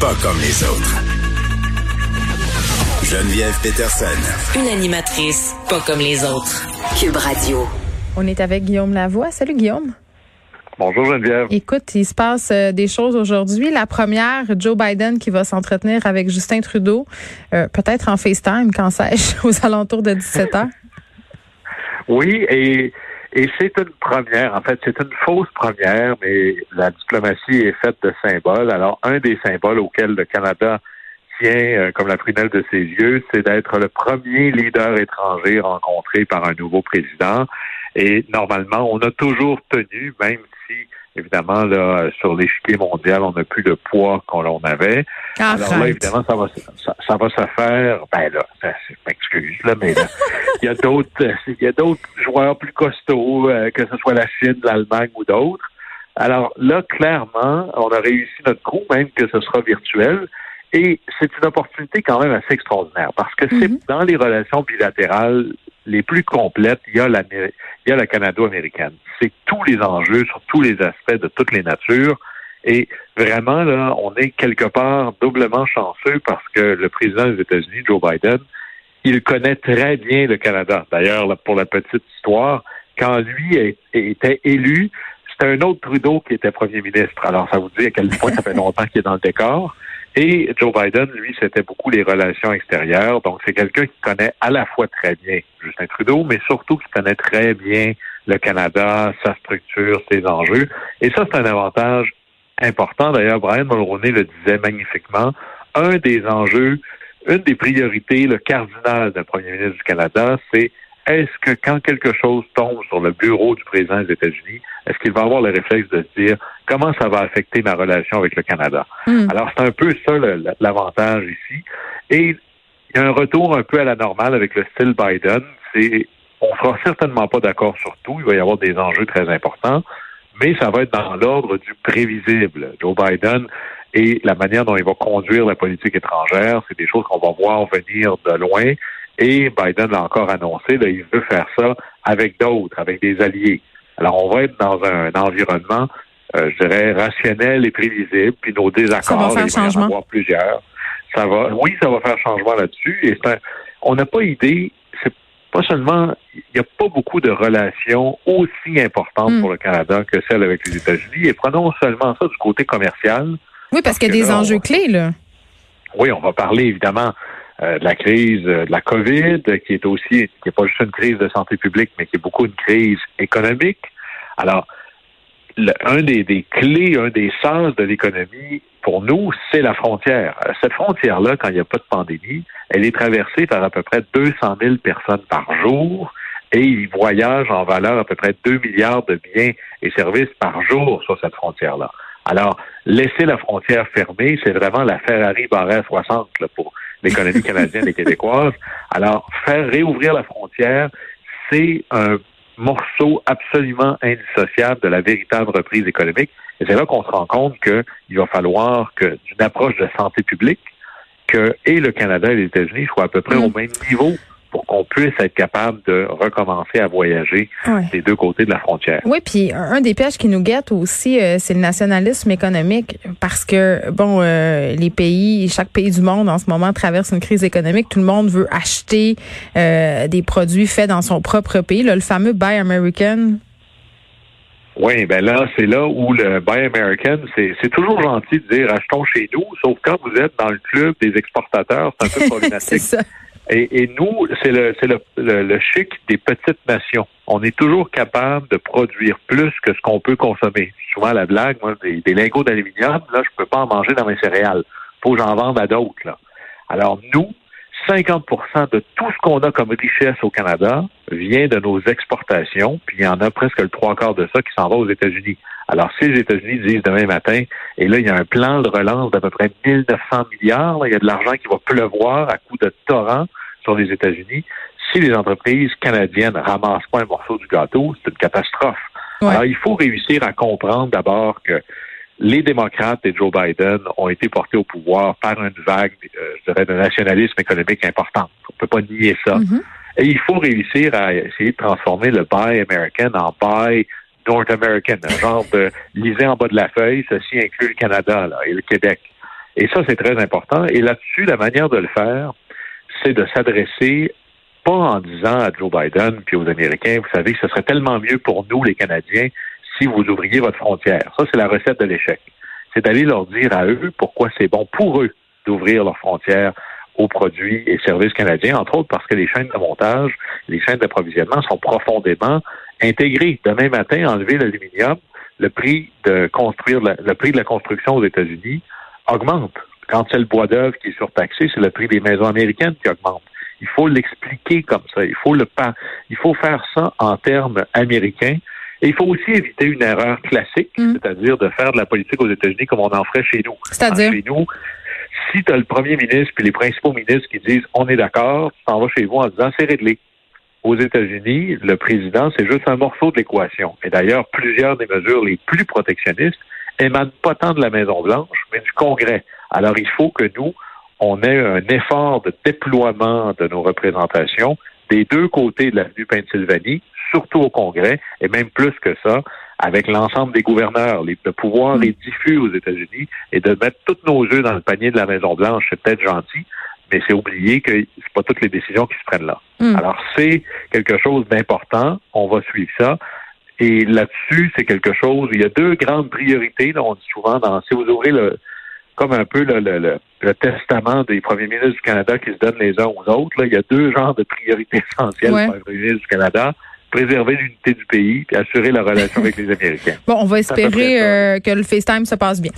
pas comme les autres. Geneviève Peterson. Une animatrice pas comme les autres. Cube Radio. On est avec Guillaume Lavoie. Salut Guillaume. Bonjour Geneviève. Écoute, il se passe euh, des choses aujourd'hui. La première, Joe Biden qui va s'entretenir avec Justin Trudeau, euh, peut-être en FaceTime, quand sais-je, aux alentours de 17 heures. Oui, et, et c'est une première. En fait, c'est une fausse première, mais la diplomatie est faite de symboles. Alors, un des symboles auxquels le Canada tient euh, comme la prunelle de ses yeux, c'est d'être le premier leader étranger rencontré par un nouveau président. Et normalement, on a toujours tenu, même si évidemment là sur l'échiquier mondial, on n'a plus le poids qu'on avait. Alors là, évidemment, ça va ça, va se faire. Ben là, m'excuse là, mais il y a d'autres il y a d'autres joueurs plus costauds, euh, que ce soit la Chine, l'Allemagne ou d'autres. Alors là, clairement, on a réussi notre coup, même que ce sera virtuel. Et c'est une opportunité quand même assez extraordinaire parce que c'est Mhm. dans les relations bilatérales les plus complètes, il y a la, il y a la canado-américaine. C'est tous les enjeux sur tous les aspects de toutes les natures. Et vraiment, là, on est quelque part doublement chanceux parce que le président des États-Unis, Joe Biden, il connaît très bien le Canada. D'ailleurs, pour la petite histoire, quand lui était élu, c'était un autre Trudeau qui était premier ministre. Alors, ça vous dit à quel point ça fait longtemps qu'il est dans le décor. Et Joe Biden, lui, c'était beaucoup les relations extérieures. Donc, c'est quelqu'un qui connaît à la fois très bien Justin Trudeau, mais surtout qui connaît très bien le Canada, sa structure, ses enjeux. Et ça, c'est un avantage important. D'ailleurs, Brian Mulroney le disait magnifiquement. Un des enjeux, une des priorités, le cardinal d'un premier ministre du Canada, c'est est-ce que quand quelque chose tombe sur le bureau du président des États-Unis, est-ce qu'il va avoir le réflexe de se dire comment ça va affecter ma relation avec le Canada? Hmm. Alors, c'est un peu ça l'avantage ici. Et il y a un retour un peu à la normale avec le style Biden. C'est on sera certainement pas d'accord sur tout. Il va y avoir des enjeux très importants, mais ça va être dans l'ordre du prévisible. Joe Biden et la manière dont il va conduire la politique étrangère, c'est des choses qu'on va voir venir de loin. Et Biden l'a encore annoncé, là, il veut faire ça avec d'autres, avec des alliés. Alors, on va être dans un, environnement, euh, je dirais, rationnel et prévisible, puis nos désaccords, faire il va y en avoir plusieurs. Ça va, oui, ça va faire changement là-dessus. Et un- on n'a pas idée, c'est pas seulement, il n'y a pas beaucoup de relations aussi importantes Mm. pour le Canada que celles avec les États-Unis. Et prenons seulement ça du côté commercial. Oui, parce qu'il y a des là, enjeux clés, là. Oui, on va parler évidemment de la crise euh, de la COVID, euh, qui est aussi, qui n'est pas juste une crise de santé publique, mais qui est beaucoup une crise économique. Alors, un des, des clés, un des sens de l'économie pour nous, c'est la frontière. Euh, Cette frontière-là, quand il n'y a pas de pandémie, elle est traversée par à peu près 200 000 personnes par jour et ils voyagent en valeur à peu près 2 milliards de biens et services par jour sur cette frontière-là. Alors, laisser la frontière fermée, c'est vraiment la Ferrari barrée à 60 là, pour l'économie canadienne et québécoise. Alors, faire réouvrir la frontière, c'est un morceau absolument indissociable de la véritable reprise économique. Et c'est là qu'on se rend compte qu'il va falloir que, d'une approche de santé publique, que et le Canada et les États-Unis soient à peu près Mm. au même niveau pour qu'on puisse être capable de recommencer à voyager Ouais. des deux côtés de la frontière. Oui, puis un des pièges qui nous guette aussi, euh, c'est le nationalisme économique, parce que bon, euh, les pays, chaque pays du monde en ce moment traverse une crise économique. Tout le monde veut acheter euh, des produits faits dans son propre pays. Là, le fameux Buy American. Oui, ben là, c'est là où le Buy American, c'est toujours gentil de dire achetons chez nous, sauf quand vous êtes dans le club des exportateurs, c'est un peu problématique. Et, et nous, c'est le, c'est le, le, le chic des petites nations. On est toujours capable de produire plus que ce qu'on peut consommer. Souvent la blague, moi, des, lingots d'aluminium, là, je peux pas en manger dans mes céréales. Faut que j'en vende à d'autres. Alors nous, 50% de tout ce qu'on a comme richesse au Canada vient de nos exportations, puis il y en a presque le trois quarts de ça qui s'en va aux États-Unis. Alors, si les États-Unis disent demain matin, et là, il y a un plan de relance d'à peu près 1900 milliards, là, il y a de l'argent qui va pleuvoir à coups de torrents sur les États-Unis. Si les entreprises canadiennes ramassent pas un morceau du gâteau, c'est une catastrophe. Ouais. Alors, il faut réussir à comprendre d'abord que les démocrates et Joe Biden ont été portés au pouvoir par une vague, euh, je dirais, de nationalisme économique importante. On peut pas nier ça. Mhm. Et il faut réussir à essayer de transformer le Buy American en Buy North American, un genre de lisez en bas de la feuille, ceci inclut le Canada là, et le Québec. Et ça, c'est très important. Et là-dessus, la manière de le faire, c'est de s'adresser pas en disant à Joe Biden puis aux Américains, vous savez ce serait tellement mieux pour nous, les Canadiens, si vous ouvriez votre frontière. Ça, c'est la recette de l'échec. C'est d'aller leur dire à eux pourquoi c'est bon pour eux d'ouvrir leurs frontières aux produits et services canadiens, entre autres parce que les chaînes de montage, les chaînes d'approvisionnement sont profondément intégrées. Demain matin, enlever l'aluminium, le prix de construire, le prix de la construction aux États-Unis augmente. Quand c'est le bois d'œuvre qui est surtaxé, c'est le prix des maisons américaines qui augmente. Il faut l'expliquer comme ça. Il faut le il faut faire ça en termes américains. Et il faut aussi éviter une erreur classique, mm. c'est-à-dire de faire de la politique aux États-Unis comme on en ferait chez nous. C'est-à-dire? Chez nous, si tu as le premier ministre puis les principaux ministres qui disent on est d'accord, tu t'en vas chez vous en disant c'est réglé. Aux États-Unis, le président, c'est juste un morceau de l'équation. Et d'ailleurs, plusieurs des mesures les plus protectionnistes émanent pas tant de la Maison-Blanche, mais du Congrès. Alors, il faut que nous, on ait un effort de déploiement de nos représentations des deux côtés de l'avenue Pennsylvanie, surtout au Congrès, et même plus que ça, avec l'ensemble des gouverneurs. Les, de pouvoir les diffuser aux États-Unis et de mettre tous nos œufs dans le panier de la Maison-Blanche, c'est peut-être gentil, mais c'est oublier que c'est pas toutes les décisions qui se prennent là. Hmm. Alors, c'est quelque chose d'important. On va suivre ça. Et là-dessus, c'est quelque chose. Il y a deux grandes priorités. Là, on dit souvent, dans, si vous ouvrez le, comme un peu le, le, le, testament des premiers ministres du Canada qui se donnent les uns aux autres. Là. Il y a deux genres de priorités essentielles pour un premier ministre du Canada préserver l'unité du pays et assurer la relation avec les Américains. Bon, on va espérer euh, que le FaceTime se passe bien.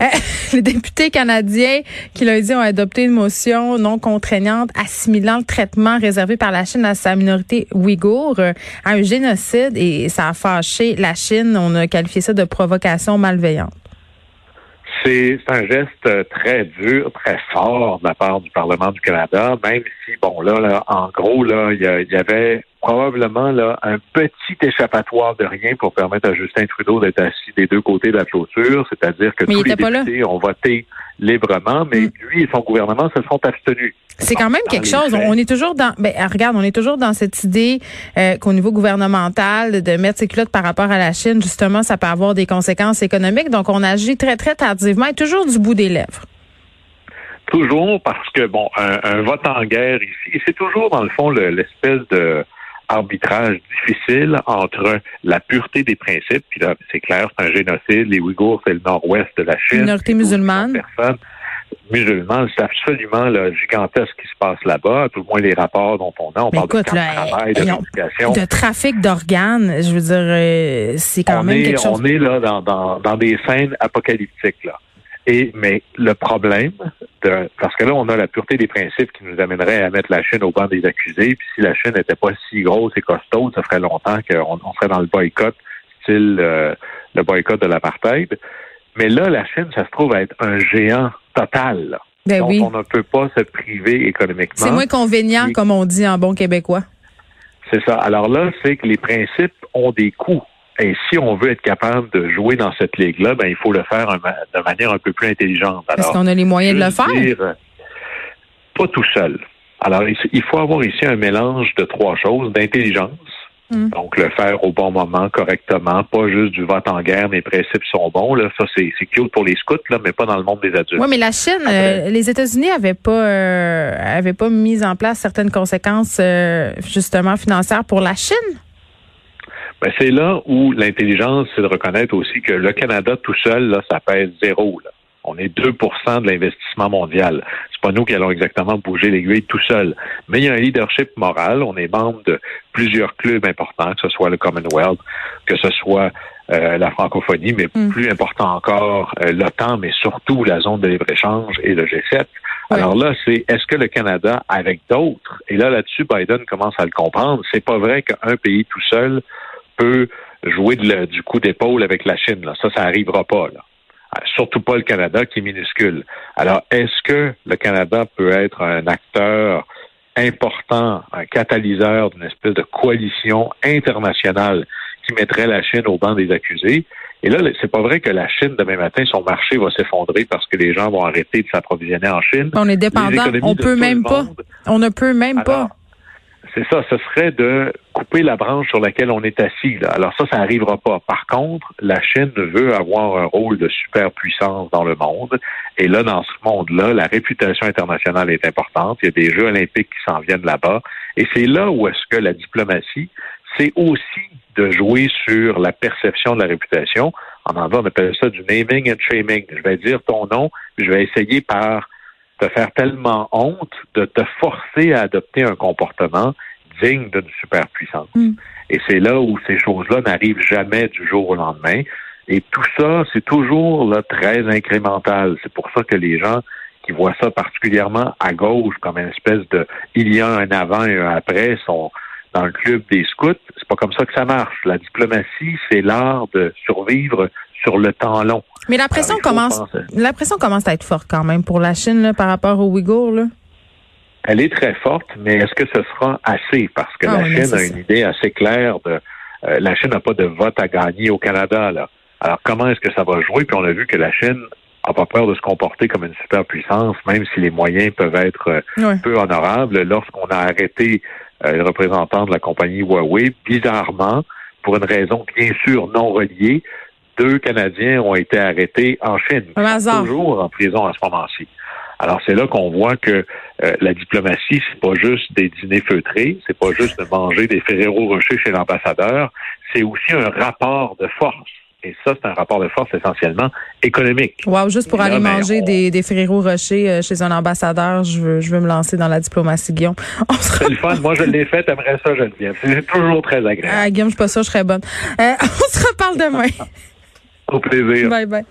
Euh, les députés canadiens qui dit ont adopté une motion non contraignante assimilant le traitement réservé par la Chine à sa minorité ouïghour euh, à un génocide et ça a fâché la Chine. On a qualifié ça de provocation malveillante. C'est un geste très dur, très fort de la part du Parlement du Canada, même si, bon, là, là en gros, là, il y, avait probablement là un petit échappatoire de rien pour permettre à Justin Trudeau d'être assis des deux côtés de la clôture, c'est-à-dire que tous les députés ont voté librement, mais mm. lui et son gouvernement se sont abstenus. C'est quand même quelque chose. On est toujours dans, ben, regarde, on est toujours dans cette idée euh, qu'au niveau gouvernemental, de mettre ses culottes par rapport à la Chine, justement, ça peut avoir des conséquences économiques. Donc, on agit très, très tardivement et toujours du bout des lèvres. Toujours parce que, bon, un, vote en guerre ici, c'est toujours, dans le fond, l'espèce de arbitrage difficile entre la pureté des principes, puis là, c'est clair, c'est un génocide, les Ouïghours, c'est le nord-ouest de la Chine. Minorité musulmane. Personne musulmans, c'est absolument gigantesque ce qui se passe là-bas, tout le moins les rapports dont on a. On parle de travail, de De trafic d'organes, je veux dire, euh, c'est quand même quelque chose. On est là dans, dans, dans des scènes apocalyptiques, là. Et mais le problème, de, parce que là, on a la pureté des principes qui nous amènerait à mettre la Chine au banc des accusés. Puis si la Chine n'était pas si grosse et costaud, ça ferait longtemps qu'on on serait dans le boycott, style euh, le boycott de l'apartheid. Mais là, la Chine, ça se trouve être un géant total. Ben Donc, oui. on ne peut pas se priver économiquement. C'est moins convenient, comme on dit en bon québécois. C'est ça. Alors là, c'est que les principes ont des coûts. Et si on veut être capable de jouer dans cette ligue-là, ben, il faut le faire de manière un peu plus intelligente. Est-ce qu'on a les moyens de le faire? Pas tout seul. Alors, il faut avoir ici un mélange de trois choses, d'intelligence, mm. donc le faire au bon moment, correctement, pas juste du vote en guerre, mes principes sont bons. Là. Ça, c'est cute pour les scouts, là, mais pas dans le monde des adultes. Oui, mais la Chine, euh, les États-Unis avaient pas euh, avaient pas mis en place certaines conséquences justement financières pour la Chine? Ben, c'est là où l'intelligence, c'est de reconnaître aussi que le Canada tout seul, là, ça pèse zéro. Là. On est 2% de l'investissement mondial. C'est pas nous qui allons exactement bouger l'aiguille tout seul. Mais il y a un leadership moral. On est membre de plusieurs clubs importants, que ce soit le Commonwealth, que ce soit euh, la francophonie, mais mm. plus important encore, euh, l'OTAN, mais surtout la zone de libre-échange et le G7. Alors là, c'est est-ce que le Canada, avec d'autres, et là là-dessus, Biden commence à le comprendre, c'est pas vrai qu'un pays tout seul peut jouer du coup d'épaule avec la Chine. Là. Ça, ça n'arrivera pas. Là. Ah, surtout pas le Canada qui est minuscule. Alors, est-ce que le Canada peut être un acteur important, un catalyseur d'une espèce de coalition internationale qui mettrait la Chine au banc des accusés? Et là, c'est pas vrai que la Chine, demain matin, son marché va s'effondrer parce que les gens vont arrêter de s'approvisionner en Chine. On est dépendant. On peut même pas. On ne peut même pas c'est ça. Ce serait de couper la branche sur laquelle on est assis. Là. Alors ça, ça n'arrivera pas. Par contre, la Chine veut avoir un rôle de superpuissance dans le monde. Et là, dans ce monde-là, la réputation internationale est importante. Il y a des Jeux olympiques qui s'en viennent là-bas. Et c'est là où est-ce que la diplomatie, c'est aussi de jouer sur la perception de la réputation. En anglais, on appelle ça du naming and shaming. Je vais dire ton nom, je vais essayer par te faire tellement honte de te forcer à adopter un comportement digne d'une superpuissance. Mm. Et c'est là où ces choses-là n'arrivent jamais du jour au lendemain. Et tout ça, c'est toujours là, très incrémental. C'est pour ça que les gens qui voient ça particulièrement à gauche comme une espèce de il y a un avant et un après sont dans le club des scouts. C'est pas comme ça que ça marche. La diplomatie, c'est l'art de survivre sur le temps long. Mais la pression commence, la pression commence à être forte quand même pour la Chine là, par rapport aux Ouïghours. Là. Elle est très forte, mais est-ce que ce sera assez? Parce que ah la Chine a une idée assez claire de euh, la Chine n'a pas de vote à gagner au Canada. Là. Alors comment est-ce que ça va jouer? Puis on a vu que la Chine n'a pas peur de se comporter comme une superpuissance, même si les moyens peuvent être euh, peu honorables. Lorsqu'on a arrêté euh, le représentant de la compagnie Huawei, bizarrement, pour une raison bien sûr non reliée, deux Canadiens ont été arrêtés en Chine. Toujours en prison à ce moment-ci. Alors c'est là qu'on voit que euh, la diplomatie, c'est pas juste des dîners feutrés, c'est pas juste de manger des Ferrero Rocher chez l'ambassadeur, c'est aussi un rapport de force. Et ça, c'est un rapport de force essentiellement économique. Wow, juste pour aller ben, manger des, des Ferrero Rocher euh, chez un ambassadeur, je veux, je veux me lancer dans la diplomatie, Guillaume. C'est le fun. Moi, je l'ai fait. T'aimerais ça, Geneviève. C'est toujours très agréable. Ah, Guillaume, je suis pas sûre, je serais bonne. Euh, on se reparle demain. Au plaisir. Bye bye.